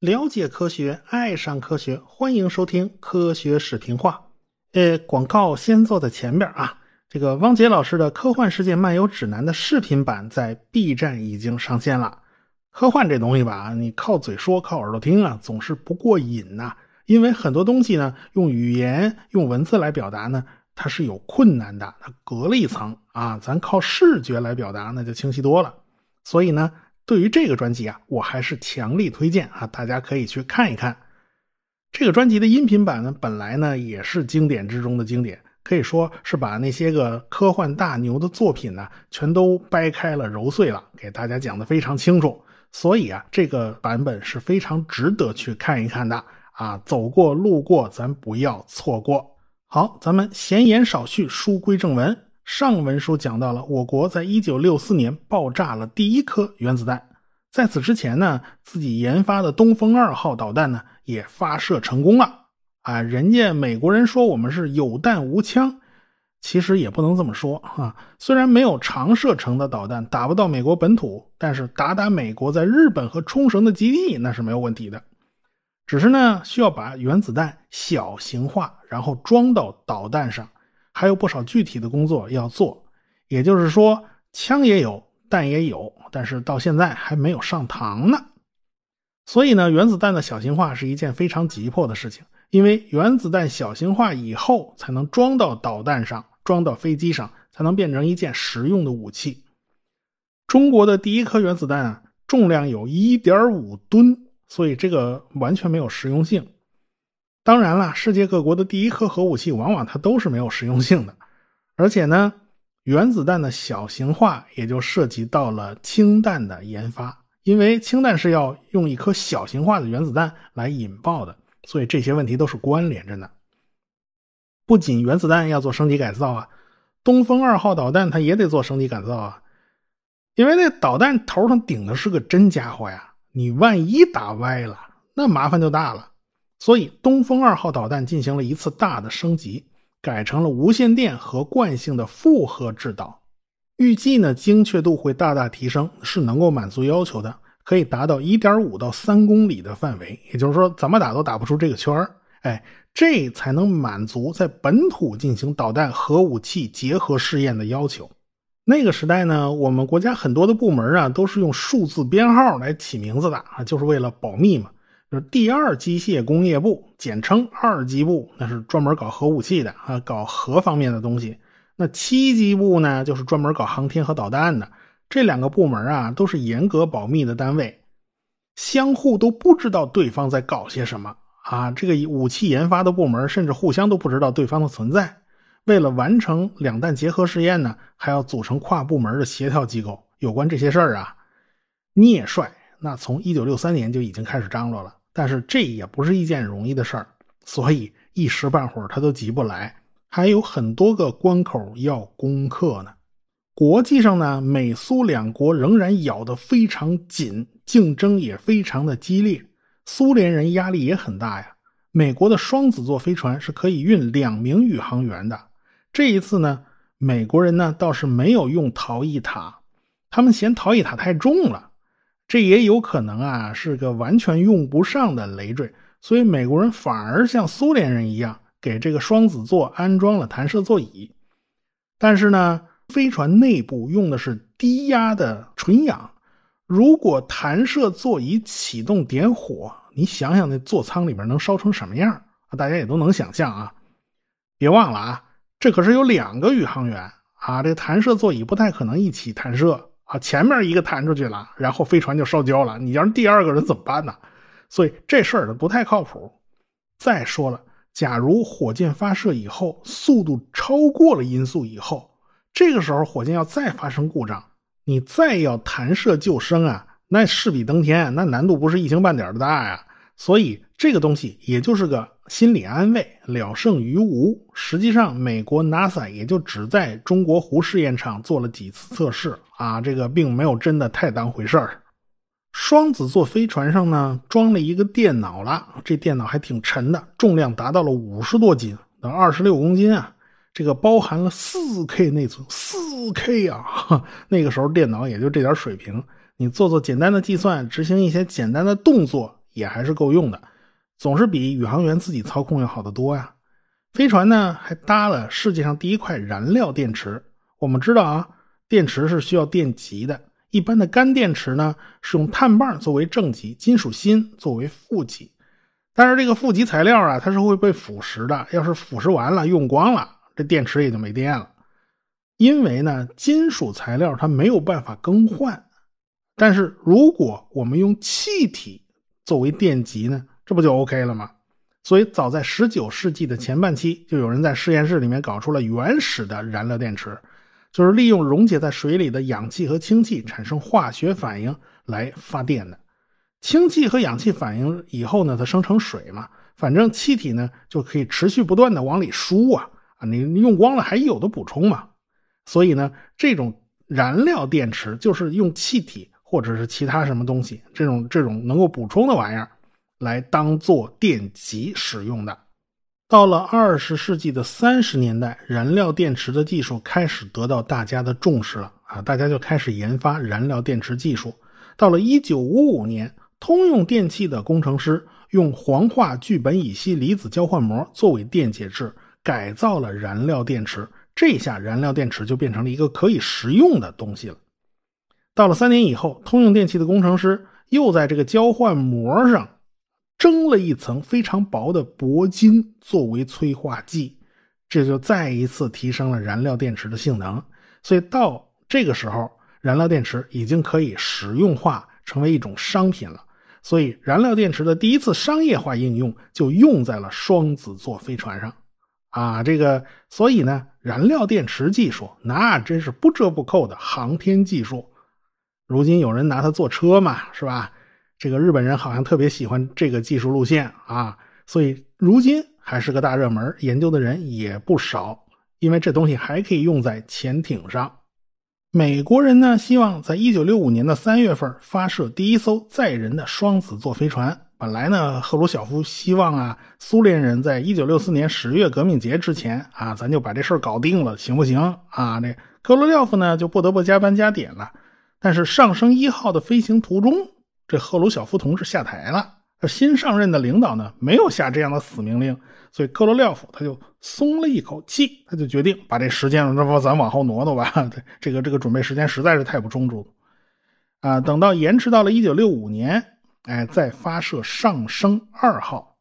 了解科学，爱上科学，欢迎收听科学视频化。呃，广告先做在前边啊。这个汪杰老师的《科幻世界漫游指南》的视频版在 B 站已经上线了。科幻这东西吧，你靠嘴说、靠耳朵听啊，总是不过瘾呐。因为很多东西呢，用语言、用文字来表达呢，它是有困难的，它隔了一层啊。咱靠视觉来表达，那就清晰多了。所以呢。对于这个专辑啊，我还是强力推荐啊，大家可以去看一看。这个专辑的音频版呢，本来呢也是经典之中的经典，可以说是把那些个科幻大牛的作品呢，全都掰开了揉碎了，给大家讲的非常清楚。所以啊，这个版本是非常值得去看一看的啊，走过路过，咱不要错过。好，咱们闲言少叙，书归正文。上文书讲到了，我国在一九六四年爆炸了第一颗原子弹。在此之前呢，自己研发的东风二号导弹呢也发射成功了。啊，人家美国人说我们是有弹无枪，其实也不能这么说啊。虽然没有长射程的导弹打不到美国本土，但是打打美国在日本和冲绳的基地那是没有问题的。只是呢，需要把原子弹小型化，然后装到导弹上。还有不少具体的工作要做，也就是说，枪也有，弹也有，但是到现在还没有上膛呢。所以呢，原子弹的小型化是一件非常急迫的事情，因为原子弹小型化以后，才能装到导弹上，装到飞机上，才能变成一件实用的武器。中国的第一颗原子弹啊，重量有1.5吨，所以这个完全没有实用性。当然了，世界各国的第一颗核武器往往它都是没有实用性的，而且呢，原子弹的小型化也就涉及到了氢弹的研发，因为氢弹是要用一颗小型化的原子弹来引爆的，所以这些问题都是关联着呢。不仅原子弹要做升级改造啊，东风二号导弹它也得做升级改造啊，因为那导弹头上顶的是个真家伙呀，你万一打歪了，那麻烦就大了。所以，东风二号导弹进行了一次大的升级，改成了无线电和惯性的复合制导。预计呢，精确度会大大提升，是能够满足要求的，可以达到一点五到三公里的范围。也就是说，怎么打都打不出这个圈儿。哎，这才能满足在本土进行导弹核武器结合试验的要求。那个时代呢，我们国家很多的部门啊，都是用数字编号来起名字的啊，就是为了保密嘛。就第二机械工业部，简称二机部，那是专门搞核武器的啊，搞核方面的东西。那七机部呢，就是专门搞航天和导弹的。这两个部门啊，都是严格保密的单位，相互都不知道对方在搞些什么啊。这个武器研发的部门甚至互相都不知道对方的存在。为了完成两弹结合试验呢，还要组成跨部门的协调机构。有关这些事儿啊，聂帅那从一九六三年就已经开始张罗了。但是这也不是一件容易的事儿，所以一时半会儿他都急不来，还有很多个关口要攻克呢。国际上呢，美苏两国仍然咬得非常紧，竞争也非常的激烈，苏联人压力也很大呀。美国的双子座飞船是可以运两名宇航员的，这一次呢，美国人呢倒是没有用逃逸塔，他们嫌逃逸塔太重了。这也有可能啊，是个完全用不上的累赘，所以美国人反而像苏联人一样，给这个双子座安装了弹射座椅。但是呢，飞船内部用的是低压的纯氧，如果弹射座椅启动点火，你想想那座舱里边能烧成什么样啊？大家也都能想象啊。别忘了啊，这可是有两个宇航员啊，这弹射座椅不太可能一起弹射。啊，前面一个弹出去了，然后飞船就烧焦了。你要是第二个人怎么办呢？所以这事儿不太靠谱。再说了，假如火箭发射以后速度超过了音速以后，这个时候火箭要再发生故障，你再要弹射救生啊，那势比登天，那难度不是一星半点的大呀。所以这个东西也就是个。心理安慰了胜于无。实际上，美国 NASA 也就只在中国湖试验场做了几次测试啊，这个并没有真的太当回事儿。双子座飞船上呢，装了一个电脑了，这电脑还挺沉的，重量达到了五十多斤，等二十六公斤啊。这个包含了四 K 内存，四 K 啊！那个时候电脑也就这点水平，你做做简单的计算，执行一些简单的动作也还是够用的，总是比宇航员自己操控要好得多呀。飞船呢还搭了世界上第一块燃料电池。我们知道啊，电池是需要电极的。一般的干电池呢是用碳棒作为正极，金属锌作为负极。但是这个负极材料啊，它是会被腐蚀的。要是腐蚀完了、用光了，这电池也就没电了。因为呢，金属材料它没有办法更换。但是如果我们用气体作为电极呢，这不就 OK 了吗？所以，早在19世纪的前半期，就有人在实验室里面搞出了原始的燃料电池，就是利用溶解在水里的氧气和氢气产生化学反应来发电的。氢气和氧气反应以后呢，它生成水嘛，反正气体呢就可以持续不断的往里输啊啊，你用光了还有的补充嘛。所以呢，这种燃料电池就是用气体或者是其他什么东西，这种这种能够补充的玩意儿。来当做电极使用的。到了二十世纪的三十年代，燃料电池的技术开始得到大家的重视了啊！大家就开始研发燃料电池技术。到了一九五五年，通用电气的工程师用黄化聚苯乙烯离子交换膜作为电解质，改造了燃料电池。这下燃料电池就变成了一个可以食用的东西了。到了三年以后，通用电气的工程师又在这个交换膜上。蒸了一层非常薄的铂金作为催化剂，这就再一次提升了燃料电池的性能。所以到这个时候，燃料电池已经可以实用化，成为一种商品了。所以，燃料电池的第一次商业化应用就用在了双子座飞船上。啊，这个，所以呢，燃料电池技术那真是不折不扣的航天技术。如今有人拿它做车嘛，是吧？这个日本人好像特别喜欢这个技术路线啊，所以如今还是个大热门，研究的人也不少。因为这东西还可以用在潜艇上。美国人呢，希望在一九六五年的三月份发射第一艘载人的双子座飞船。本来呢，赫鲁晓夫希望啊，苏联人在一九六四年十月革命节之前啊，咱就把这事儿搞定了，行不行啊？这科罗廖夫呢，就不得不加班加点了。但是上升一号的飞行途中。这赫鲁晓夫同志下台了，新上任的领导呢没有下这样的死命令，所以科罗廖夫他就松了一口气，他就决定把这时间，那不咱往后挪挪吧。这个这个准备时间实在是太不充足啊！等到延迟到了一九六五年，哎，再发射上升二号。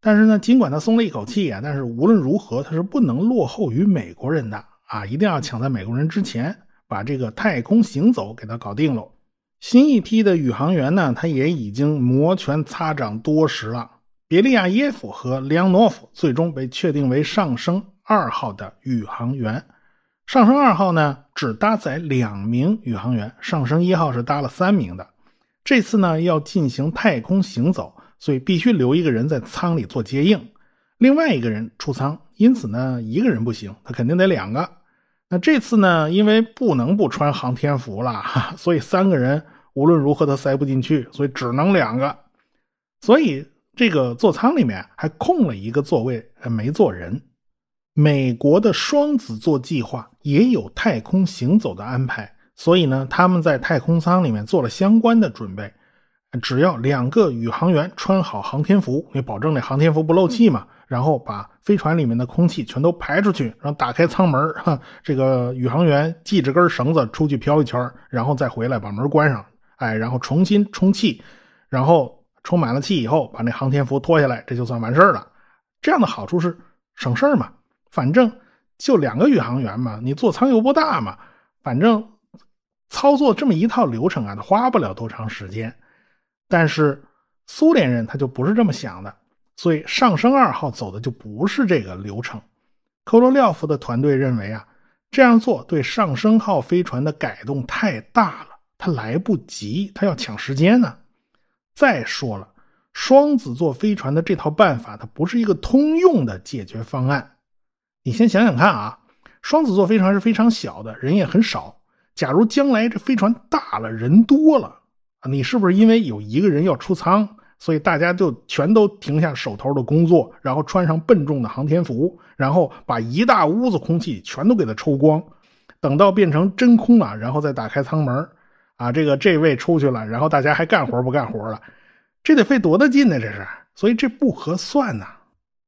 但是呢，尽管他松了一口气啊，但是无论如何他是不能落后于美国人的啊，一定要抢在美国人之前把这个太空行走给他搞定喽。新一批的宇航员呢，他也已经摩拳擦掌多时了。别利亚耶夫和梁诺夫最终被确定为上升二号的宇航员。上升二号呢，只搭载两名宇航员，上升一号是搭了三名的。这次呢，要进行太空行走，所以必须留一个人在舱里做接应，另外一个人出舱。因此呢，一个人不行，他肯定得两个。那这次呢？因为不能不穿航天服了，所以三个人无论如何都塞不进去，所以只能两个。所以这个座舱里面还空了一个座位，没坐人。美国的双子座计划也有太空行走的安排，所以呢，他们在太空舱里面做了相关的准备。只要两个宇航员穿好航天服，你保证那航天服不漏气嘛。然后把飞船里面的空气全都排出去，然后打开舱门 哈，这个宇航员系着根绳子出去飘一圈，然后再回来把门关上，哎，然后重新充气，然后充满了气以后，把那航天服脱下来，这就算完事了。这样的好处是省事嘛，反正就两个宇航员嘛，你座舱又不大嘛，反正操作这么一套流程啊，花不了多长时间。但是苏联人他就不是这么想的。所以上升二号走的就不是这个流程。科罗廖夫的团队认为啊，这样做对上升号飞船的改动太大了，他来不及，他要抢时间呢。再说了，双子座飞船的这套办法，它不是一个通用的解决方案。你先想想看啊，双子座飞船是非常小的，人也很少。假如将来这飞船大了，人多了啊，你是不是因为有一个人要出舱？所以大家就全都停下手头的工作，然后穿上笨重的航天服，然后把一大屋子空气全都给它抽光，等到变成真空了，然后再打开舱门啊，这个这位出去了，然后大家还干活不干活了？这得费多大劲呢？这是，所以这不合算呐。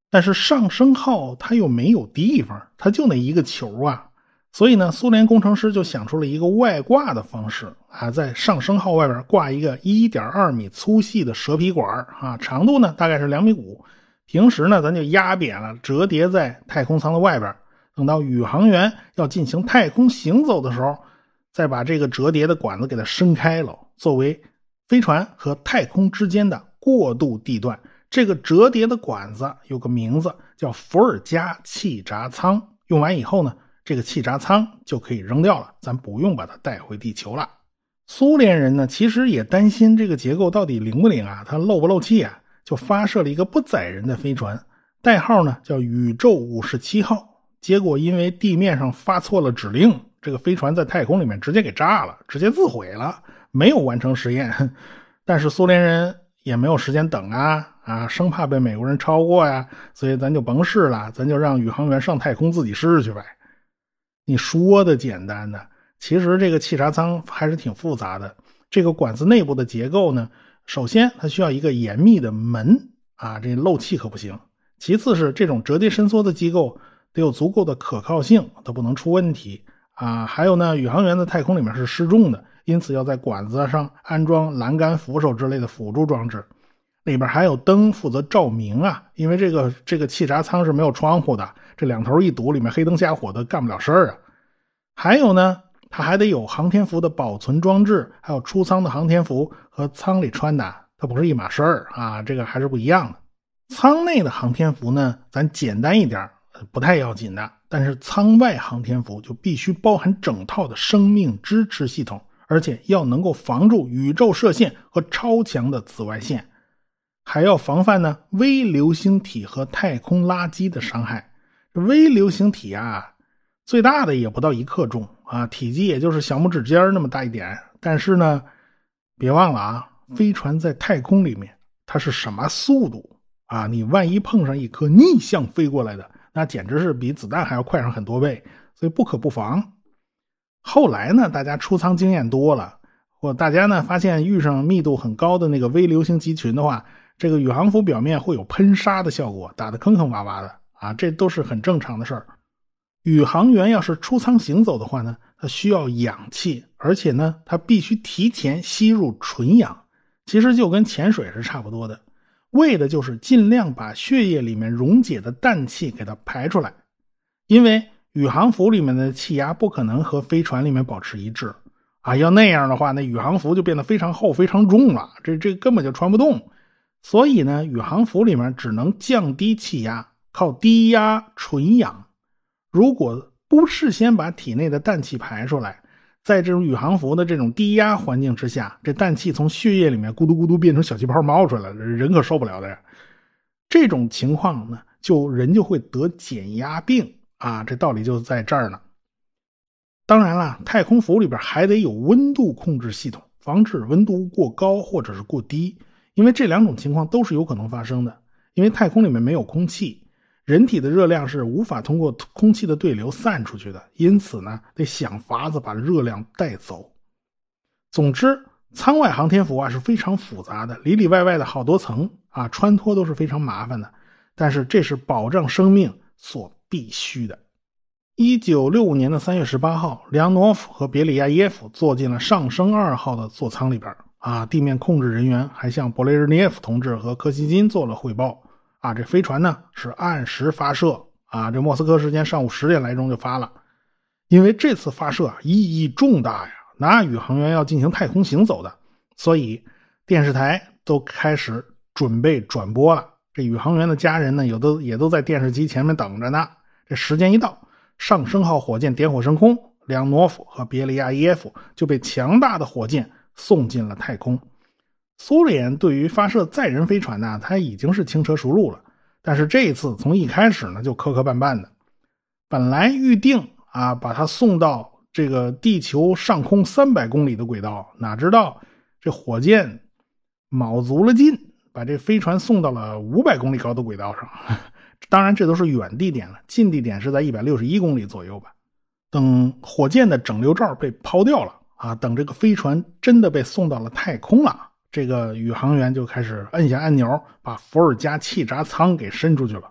但是上升号它又没有地方，它就那一个球啊。所以呢，苏联工程师就想出了一个外挂的方式啊，在上升号外边挂一个1.2米粗细的蛇皮管啊，长度呢大概是两米五。平时呢，咱就压扁了，折叠在太空舱的外边。等到宇航员要进行太空行走的时候，再把这个折叠的管子给它伸开了，作为飞船和太空之间的过渡地段。这个折叠的管子有个名字叫伏尔加气闸舱。用完以后呢？这个气闸舱就可以扔掉了，咱不用把它带回地球了。苏联人呢，其实也担心这个结构到底灵不灵啊，它漏不漏气啊，就发射了一个不载人的飞船，代号呢叫宇宙五十七号。结果因为地面上发错了指令，这个飞船在太空里面直接给炸了，直接自毁了，没有完成实验。但是苏联人也没有时间等啊啊，生怕被美国人超过呀，所以咱就甭试了，咱就让宇航员上太空自己试去呗。你说的简单的，其实这个气闸舱还是挺复杂的。这个管子内部的结构呢，首先它需要一个严密的门啊，这漏气可不行。其次是这种折叠伸缩的机构得有足够的可靠性，它不能出问题啊。还有呢，宇航员在太空里面是失重的，因此要在管子上安装栏杆、扶手之类的辅助装置。里边还有灯负责照明啊，因为这个这个气闸舱是没有窗户的。这两头一堵，里面黑灯瞎火的，干不了事儿啊。还有呢，它还得有航天服的保存装置，还有出舱的航天服和舱里穿的，它不是一码事儿啊。这个还是不一样的。舱内的航天服呢，咱简单一点，不太要紧的。但是舱外航天服就必须包含整套的生命支持系统，而且要能够防住宇宙射线和超强的紫外线，还要防范呢微流星体和太空垃圾的伤害。微流星体啊，最大的也不到一克重啊，体积也就是小拇指尖那么大一点。但是呢，别忘了啊，飞船在太空里面，它是什么速度啊？你万一碰上一颗逆向飞过来的，那简直是比子弹还要快上很多倍，所以不可不防。后来呢，大家出舱经验多了，或大家呢发现遇上密度很高的那个微流星集群的话，这个宇航服表面会有喷砂的效果，打得坑坑洼洼的。啊，这都是很正常的事儿。宇航员要是出舱行走的话呢，他需要氧气，而且呢，他必须提前吸入纯氧，其实就跟潜水是差不多的，为的就是尽量把血液里面溶解的氮气给它排出来。因为宇航服里面的气压不可能和飞船里面保持一致啊，要那样的话，那宇航服就变得非常厚、非常重了，这这根本就穿不动。所以呢，宇航服里面只能降低气压。靠低压纯氧，如果不事先把体内的氮气排出来，在这种宇航服的这种低压环境之下，这氮气从血液里面咕嘟咕嘟变成小气泡冒出来了，人可受不了的呀。这种情况呢，就人就会得减压病啊，这道理就在这儿呢。当然了，太空服里边还得有温度控制系统，防止温度过高或者是过低，因为这两种情况都是有可能发生的，因为太空里面没有空气。人体的热量是无法通过空气的对流散出去的，因此呢，得想法子把热量带走。总之，舱外航天服啊是非常复杂的，里里外外的好多层啊，穿脱都是非常麻烦的。但是这是保障生命所必须的。一九六五年的三月十八号，梁诺夫和别里亚耶夫坐进了上升二号的座舱里边啊，地面控制人员还向勃列日涅夫同志和柯西金做了汇报。啊，这飞船呢是按时发射啊，这莫斯科时间上午十点来钟就发了。因为这次发射啊意义重大呀，那宇航员要进行太空行走的，所以电视台都开始准备转播了。这宇航员的家人呢，有的也都在电视机前面等着呢。这时间一到，上升号火箭点火升空，梁诺夫和别利亚耶夫就被强大的火箭送进了太空。苏联对于发射载人飞船呢，它已经是轻车熟路了。但是这一次从一开始呢就磕磕绊绊的。本来预定啊把它送到这个地球上空三百公里的轨道，哪知道这火箭卯足了劲，把这飞船送到了五百公里高的轨道上。当然，这都是远地点了，近地点是在一百六十一公里左右吧。等火箭的整流罩被抛掉了啊，等这个飞船真的被送到了太空了，这个宇航员就开始摁下按钮，把伏尔加气闸舱给伸出去了。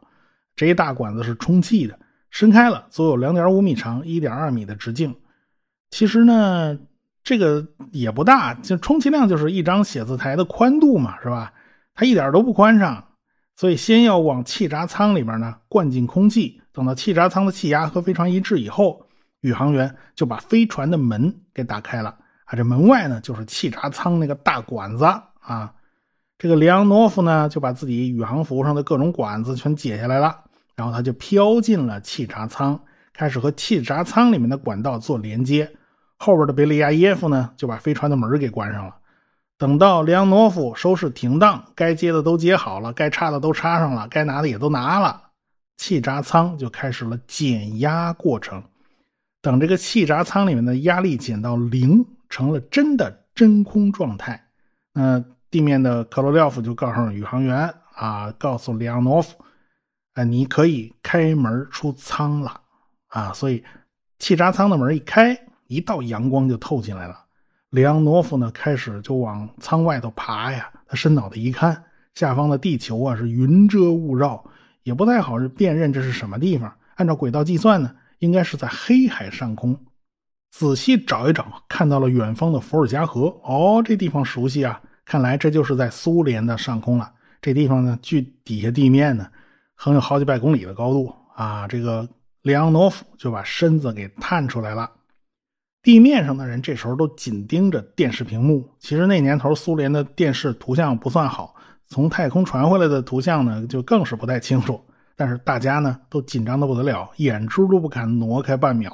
这一大管子是充气的，伸开了，足有两点五米长，一点二米的直径。其实呢，这个也不大，就充其量就是一张写字台的宽度嘛，是吧？它一点都不宽敞。所以，先要往气闸舱里边呢灌进空气，等到气闸舱的气压和飞船一致以后，宇航员就把飞船的门给打开了啊。这门外呢就是气闸舱那个大管子啊。这个里昂诺夫呢就把自己宇航服上的各种管子全解下来了，然后他就飘进了气闸舱，开始和气闸舱里面的管道做连接。后边的贝利亚耶夫呢就把飞船的门给关上了。等到里昂诺夫收拾停当，该接的都接好了，该插的都插上了，该拿的也都拿了，气闸舱就开始了减压过程。等这个气闸舱里面的压力减到零，成了真的真空状态，那地面的克罗廖夫就告诉宇航员啊，告诉里昂诺夫，啊，你可以开门出舱了啊。所以气闸舱的门一开，一道阳光就透进来了。里昂诺夫呢，开始就往舱外头爬呀。他伸脑袋一看，下方的地球啊是云遮雾绕，也不太好辨认这是什么地方。按照轨道计算呢，应该是在黑海上空。仔细找一找，看到了远方的伏尔加河。哦，这地方熟悉啊！看来这就是在苏联的上空了。这地方呢，距底下地面呢，横有好几百公里的高度啊。这个里昂诺夫就把身子给探出来了。地面上的人这时候都紧盯着电视屏幕。其实那年头苏联的电视图像不算好，从太空传回来的图像呢就更是不太清楚。但是大家呢都紧张的不得了，眼珠都不敢挪开半秒。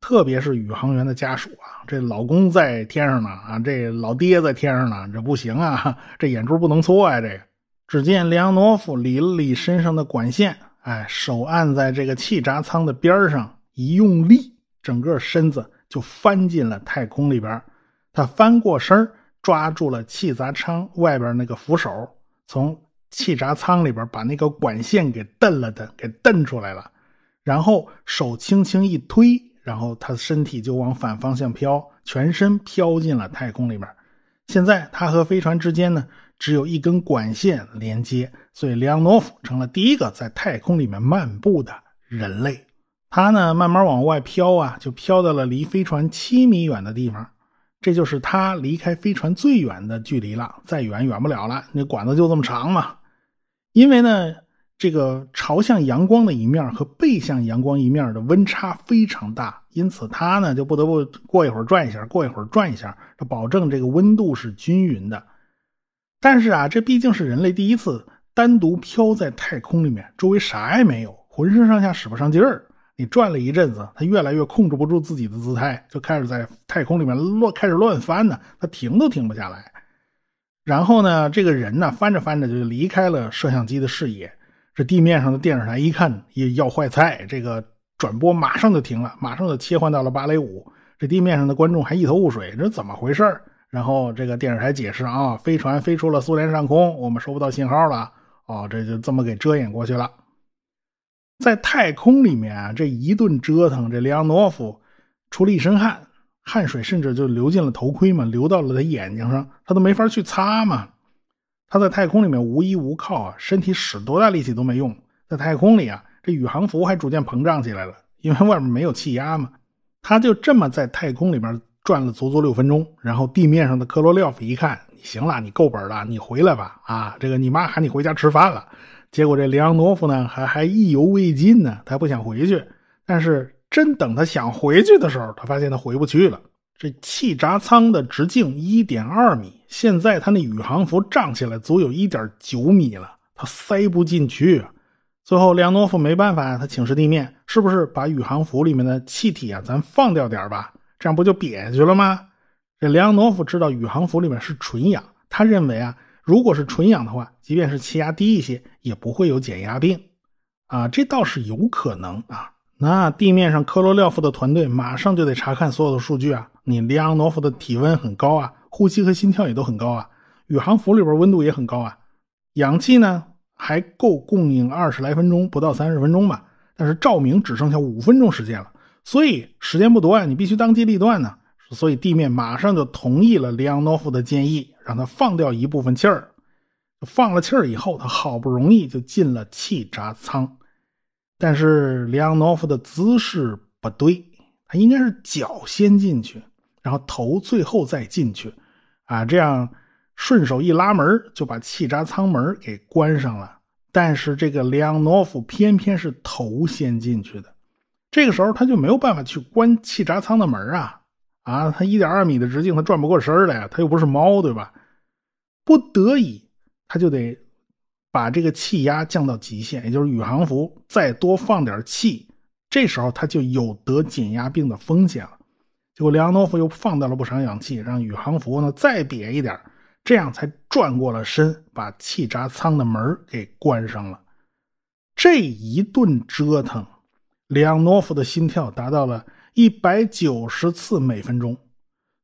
特别是宇航员的家属啊，这老公在天上呢啊，这老爹在天上呢，这不行啊，这眼珠不能错呀。这个，只见里昂诺夫理了理身上的管线，哎，手按在这个气闸舱的边上，一用力，整个身子。就翻进了太空里边，他翻过身抓住了气闸舱外边那个扶手，从气闸舱里边把那个管线给蹬了蹬，给蹬出来了，然后手轻轻一推，然后他身体就往反方向飘，全身飘进了太空里边。现在他和飞船之间呢，只有一根管线连接，所以里昂诺夫成了第一个在太空里面漫步的人类。他呢，慢慢往外飘啊，就飘到了离飞船七米远的地方，这就是它离开飞船最远的距离了。再远远不了了，那管子就这么长嘛。因为呢，这个朝向阳光的一面和背向阳光一面的温差非常大，因此它呢就不得不过一会儿转一下，过一会儿转一下，这保证这个温度是均匀的。但是啊，这毕竟是人类第一次单独飘在太空里面，周围啥也没有，浑身上下使不上劲儿。你转了一阵子，他越来越控制不住自己的姿态，就开始在太空里面乱开始乱翻呢，他停都停不下来。然后呢，这个人呢翻着翻着就离开了摄像机的视野。这地面上的电视台一看也要坏菜，这个转播马上就停了，马上就切换到了芭蕾舞。这地面上的观众还一头雾水，这怎么回事然后这个电视台解释啊，飞船飞出了苏联上空，我们收不到信号了。哦，这就这么给遮掩过去了。在太空里面啊，这一顿折腾，这里昂诺夫出了一身汗，汗水甚至就流进了头盔嘛，流到了他眼睛上，他都没法去擦嘛。他在太空里面无依无靠啊，身体使多大力气都没用。在太空里啊，这宇航服还逐渐膨胀起来了，因为外面没有气压嘛。他就这么在太空里面转了足足六分钟，然后地面上的科罗廖夫一看，行了，你够本了，你回来吧，啊，这个你妈喊你回家吃饭了。结果这里昂诺夫呢，还还意犹未尽呢，他不想回去。但是真等他想回去的时候，他发现他回不去了。这气闸舱的直径一点二米，现在他那宇航服胀起来足有一点九米了，他塞不进去。最后，里昂诺夫没办法，他请示地面，是不是把宇航服里面的气体啊，咱放掉点吧？这样不就瘪下去了吗？这里昂诺夫知道宇航服里面是纯氧，他认为啊。如果是纯氧的话，即便是气压低一些，也不会有减压病，啊，这倒是有可能啊。那地面上科罗廖夫的团队马上就得查看所有的数据啊。你利昂诺夫的体温很高啊，呼吸和心跳也都很高啊，宇航服里边温度也很高啊。氧气呢还够供应二十来分钟，不到三十分钟吧。但是照明只剩下五分钟时间了，所以时间不多啊，你必须当机立断呢。所以地面马上就同意了里昂诺夫的建议，让他放掉一部分气儿。放了气儿以后，他好不容易就进了气闸舱，但是里昂诺夫的姿势不对，他应该是脚先进去，然后头最后再进去，啊，这样顺手一拉门就把气闸舱门给关上了。但是这个里昂诺夫偏偏是头先进去的，这个时候他就没有办法去关气闸舱的门啊啊！它一点二米的直径，它转不过身来呀，他又不是猫，对吧？不得已，他就得把这个气压降到极限，也就是宇航服再多放点气，这时候他就有得减压病的风险了。结果里昂诺夫又放掉了不少氧气，让宇航服呢再瘪一点。这样才转过了身，把气闸舱的门给关上了。这一顿折腾，里昂诺夫的心跳达到了一百九十次每分钟。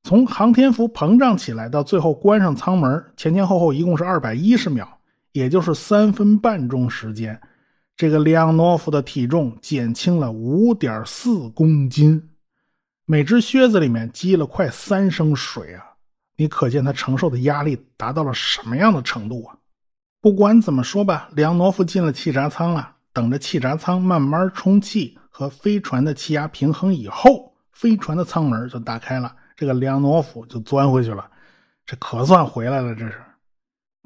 从航天服膨胀起来到最后关上舱门，前前后后一共是二百一十秒，也就是三分半钟时间。这个里昂诺夫的体重减轻了五点四公斤，每只靴子里面积了快三升水啊！你可见他承受的压力达到了什么样的程度啊？不管怎么说吧，里昂诺夫进了气闸舱了。等着气闸舱慢慢充气和飞船的气压平衡以后，飞船的舱门就打开了，这个里昂诺夫就钻回去了。这可算回来了，这是。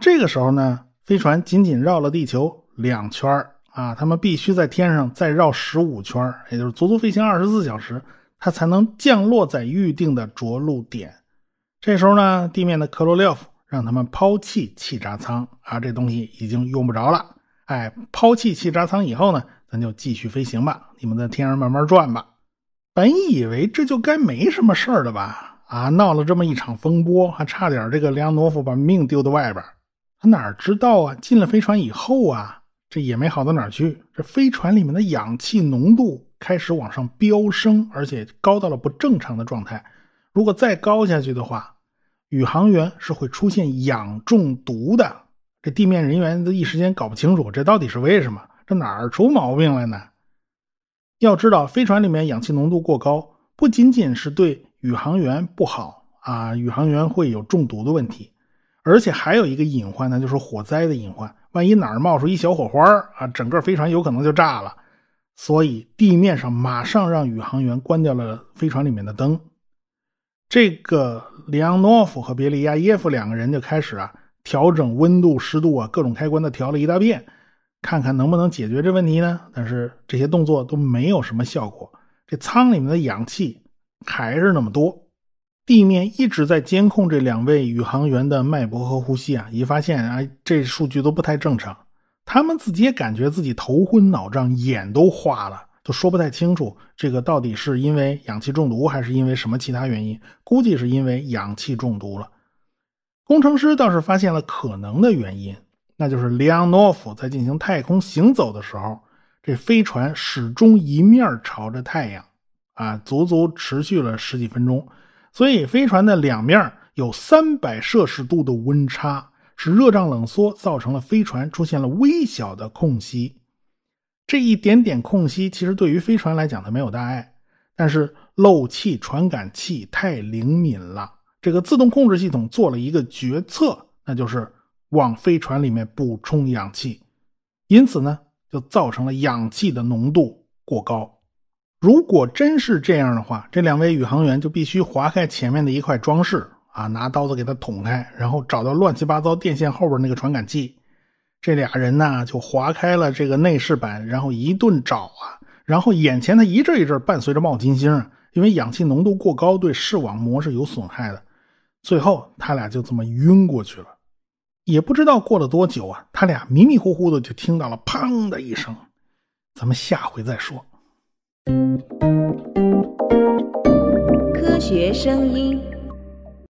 这个时候呢，飞船仅仅绕了地球两圈啊，他们必须在天上再绕十五圈，也就是足足飞行二十四小时，它才能降落在预定的着陆点。这时候呢，地面的科罗廖夫让他们抛弃气闸舱啊，这东西已经用不着了。哎，抛弃气闸舱以后呢，咱就继续飞行吧。你们在天上慢慢转吧。本以为这就该没什么事儿了吧？啊，闹了这么一场风波，还差点这个梁诺夫把命丢在外边。他哪知道啊，进了飞船以后啊，这也没好到哪去。这飞船里面的氧气浓度开始往上飙升，而且高到了不正常的状态。如果再高下去的话，宇航员是会出现氧中毒的。这地面人员都一时间搞不清楚，这到底是为什么？这哪儿出毛病了呢？要知道，飞船里面氧气浓度过高，不仅仅是对宇航员不好啊，宇航员会有中毒的问题，而且还有一个隐患呢，就是火灾的隐患。万一哪儿冒出一小火花啊，整个飞船有可能就炸了。所以地面上马上让宇航员关掉了飞船里面的灯。这个里昂诺夫和别利亚耶夫两个人就开始啊调整温度、湿度啊各种开关的调了一大遍，看看能不能解决这问题呢？但是这些动作都没有什么效果，这舱里面的氧气还是那么多。地面一直在监控这两位宇航员的脉搏和呼吸啊，一发现啊这数据都不太正常，他们自己也感觉自己头昏脑胀，眼都花了。都说不太清楚，这个到底是因为氧气中毒，还是因为什么其他原因？估计是因为氧气中毒了。工程师倒是发现了可能的原因，那就是里昂诺夫在进行太空行走的时候，这飞船始终一面朝着太阳，啊，足足持续了十几分钟，所以飞船的两面有三百摄氏度的温差，使热胀冷缩造成了飞船出现了微小的空隙。这一点点空隙，其实对于飞船来讲它没有大碍，但是漏气传感器太灵敏了，这个自动控制系统做了一个决策，那就是往飞船里面补充氧气，因此呢，就造成了氧气的浓度过高。如果真是这样的话，这两位宇航员就必须划开前面的一块装饰啊，拿刀子给它捅开，然后找到乱七八糟电线后边那个传感器。这俩人呢，就划开了这个内饰板，然后一顿找啊，然后眼前他一阵一阵伴随着冒金星，因为氧气浓度过高，对视网膜是有损害的。最后他俩就这么晕过去了，也不知道过了多久啊，他俩迷迷糊糊的就听到了“砰”的一声。咱们下回再说。科学声音。